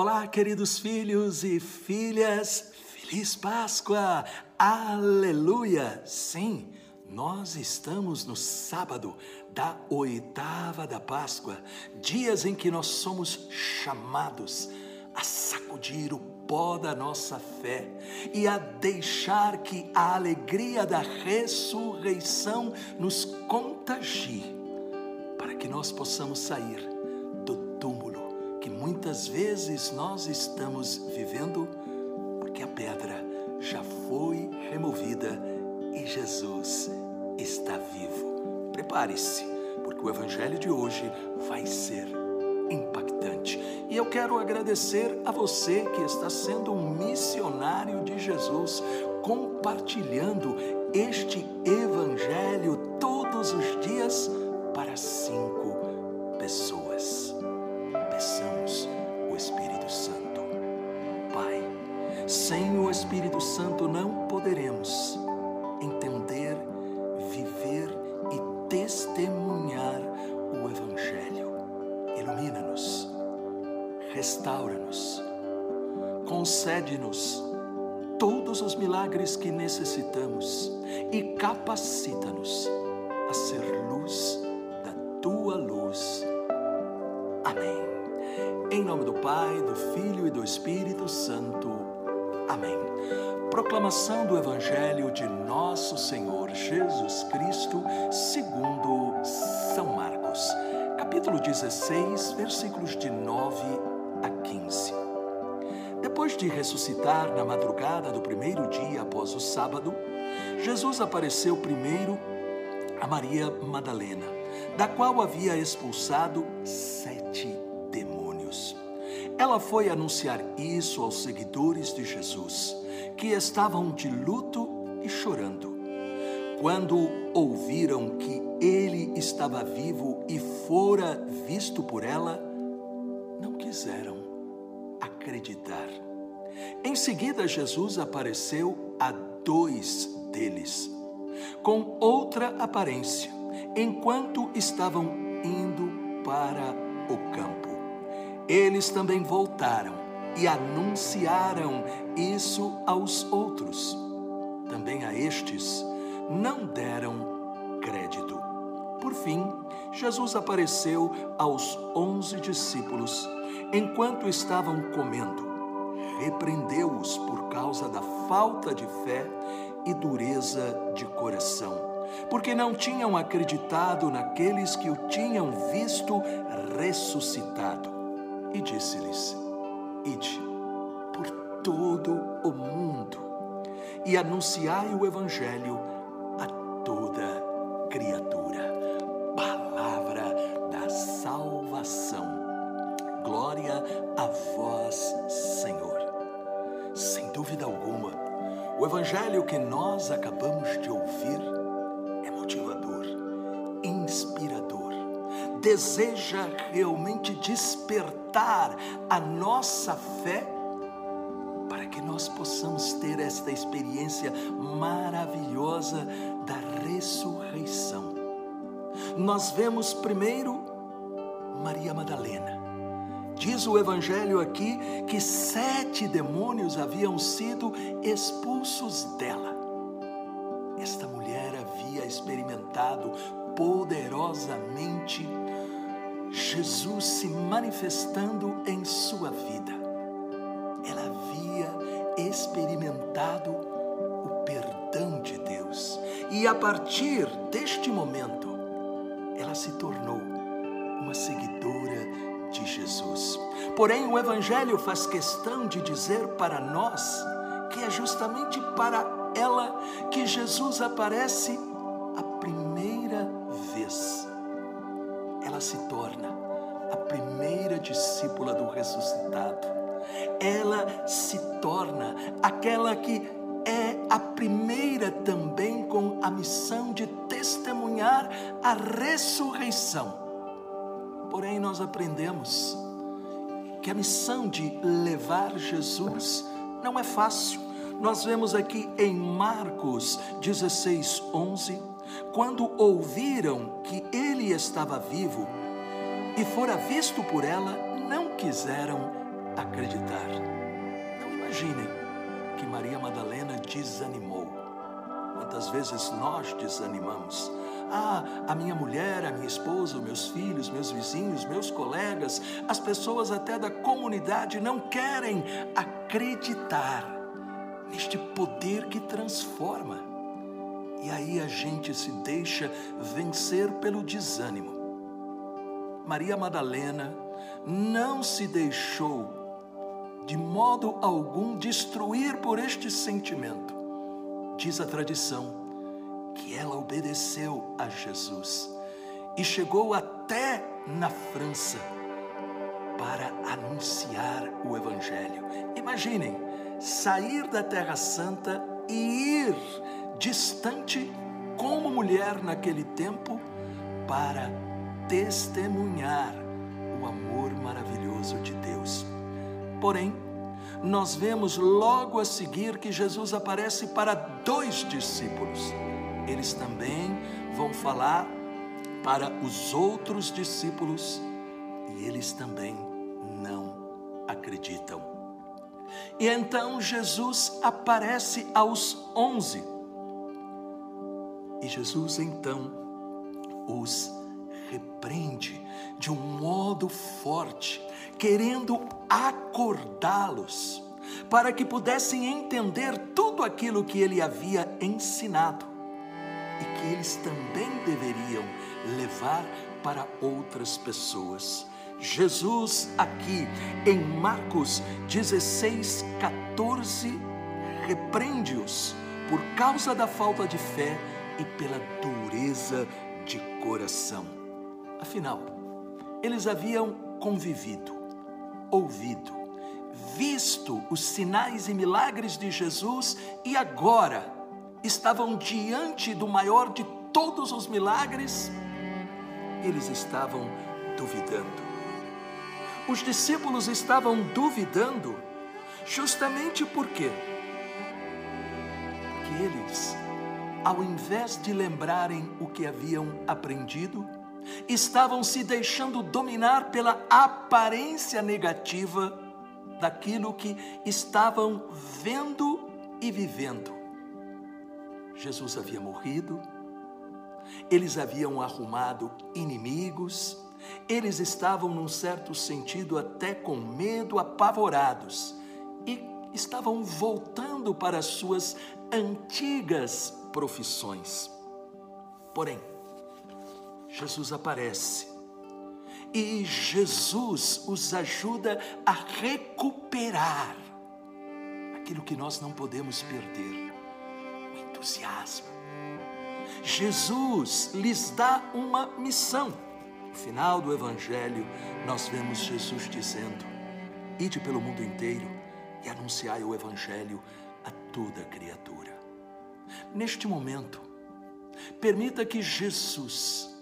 Olá, queridos filhos e filhas, feliz Páscoa! Aleluia! Sim, nós estamos no sábado da oitava da Páscoa, dias em que nós somos chamados a sacudir o pó da nossa fé e a deixar que a alegria da ressurreição nos contagie, para que nós possamos sair muitas vezes nós estamos vivendo porque a pedra já foi removida e Jesus está vivo. Prepare-se, porque o evangelho de hoje vai ser impactante. E eu quero agradecer a você que está sendo um missionário de Jesus, compartilhando este evangelho todos os dias para cinco pessoas peçamos o Espírito Santo. Pai, sem o Espírito Santo não poderemos entender, viver e testemunhar o Evangelho. Ilumina-nos, restaura-nos, concede-nos todos os milagres que necessitamos e capacita-nos a ser luz da tua luz. Amém. Em nome do Pai, do Filho e do Espírito Santo. Amém. Proclamação do Evangelho de Nosso Senhor Jesus Cristo, segundo São Marcos, capítulo 16, versículos de 9 a 15. Depois de ressuscitar na madrugada do primeiro dia após o sábado, Jesus apareceu primeiro a Maria Madalena, da qual havia expulsado sete ela foi anunciar isso aos seguidores de Jesus, que estavam de luto e chorando. Quando ouviram que ele estava vivo e fora visto por ela, não quiseram acreditar. Em seguida, Jesus apareceu a dois deles, com outra aparência, enquanto estavam indo para o campo eles também voltaram e anunciaram isso aos outros. Também a estes não deram crédito. Por fim, Jesus apareceu aos onze discípulos enquanto estavam comendo. Repreendeu-os por causa da falta de fé e dureza de coração, porque não tinham acreditado naqueles que o tinham visto ressuscitado e disse-lhes: Ide por todo o mundo e anunciai o Evangelho a toda criatura. Palavra da salvação. Glória a vós, Senhor. Sem dúvida alguma, o Evangelho que nós acabamos de ouvir é motivador, inspirador deseja realmente despertar a nossa fé para que nós possamos ter esta experiência maravilhosa da ressurreição. Nós vemos primeiro Maria Madalena. Diz o Evangelho aqui que sete demônios haviam sido expulsos dela. Esta mulher havia experimentado poderosamente Jesus se manifestando em sua vida. Ela havia experimentado o perdão de Deus e a partir deste momento ela se tornou uma seguidora de Jesus. Porém, o Evangelho faz questão de dizer para nós que é justamente para ela que Jesus aparece ela se torna a primeira discípula do ressuscitado. Ela se torna aquela que é a primeira também com a missão de testemunhar a ressurreição. Porém, nós aprendemos que a missão de levar Jesus não é fácil. Nós vemos aqui em Marcos 16, 11 quando ouviram que ele estava vivo e fora visto por ela, não quiseram acreditar. Não imaginem que Maria Madalena desanimou. Quantas vezes nós desanimamos? Ah, a minha mulher, a minha esposa, os meus filhos, meus vizinhos, meus colegas, as pessoas até da comunidade não querem acreditar neste poder que transforma. E aí a gente se deixa vencer pelo desânimo. Maria Madalena não se deixou de modo algum destruir por este sentimento. Diz a tradição que ela obedeceu a Jesus e chegou até na França para anunciar o Evangelho. Imaginem, sair da Terra Santa e ir distante como mulher naquele tempo para testemunhar o amor maravilhoso de Deus. Porém, nós vemos logo a seguir que Jesus aparece para dois discípulos. Eles também vão falar para os outros discípulos e eles também não acreditam. E então Jesus aparece aos onze. E Jesus então os repreende de um modo forte, querendo acordá-los para que pudessem entender tudo aquilo que ele havia ensinado e que eles também deveriam levar para outras pessoas. Jesus, aqui em Marcos 16, 14, repreende-os por causa da falta de fé e pela dureza de coração. Afinal, eles haviam convivido, ouvido, visto os sinais e milagres de Jesus e agora estavam diante do maior de todos os milagres, eles estavam duvidando. Os discípulos estavam duvidando justamente por quê? Porque eles ao invés de lembrarem o que haviam aprendido, estavam se deixando dominar pela aparência negativa daquilo que estavam vendo e vivendo. Jesus havia morrido, eles haviam arrumado inimigos, eles estavam, num certo sentido, até com medo, apavorados e estavam voltando para suas antigas profissões. Porém, Jesus aparece e Jesus os ajuda a recuperar aquilo que nós não podemos perder: o entusiasmo. Jesus lhes dá uma missão. No final do Evangelho, nós vemos Jesus dizendo: Ide pelo mundo inteiro e anunciai o Evangelho a toda criatura. Neste momento, permita que Jesus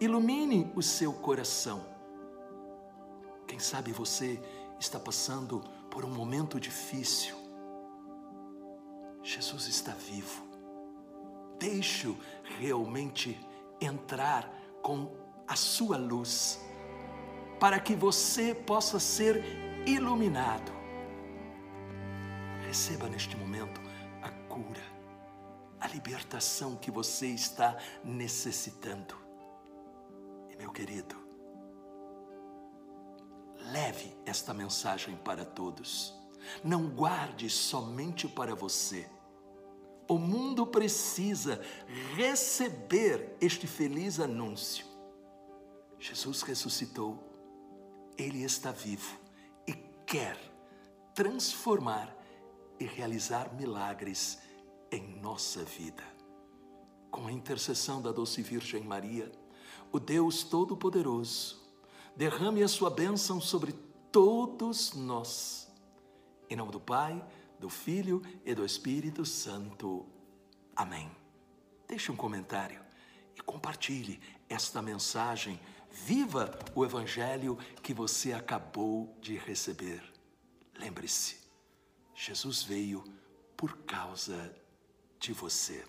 ilumine o seu coração. Quem sabe você está passando por um momento difícil. Jesus está vivo. Deixe-o realmente entrar com a sua luz, para que você possa ser iluminado. Receba neste momento a cura a libertação que você está necessitando. E meu querido, leve esta mensagem para todos. Não guarde somente para você. O mundo precisa receber este feliz anúncio. Jesus ressuscitou, Ele está vivo e quer transformar e realizar milagres em nossa vida. Com a intercessão da doce Virgem Maria, o Deus Todo-Poderoso derrame a sua bênção sobre todos nós. Em nome do Pai, do Filho e do Espírito Santo. Amém. Deixe um comentário e compartilhe esta mensagem. Viva o Evangelho que você acabou de receber. Lembre-se, Jesus veio por causa de você.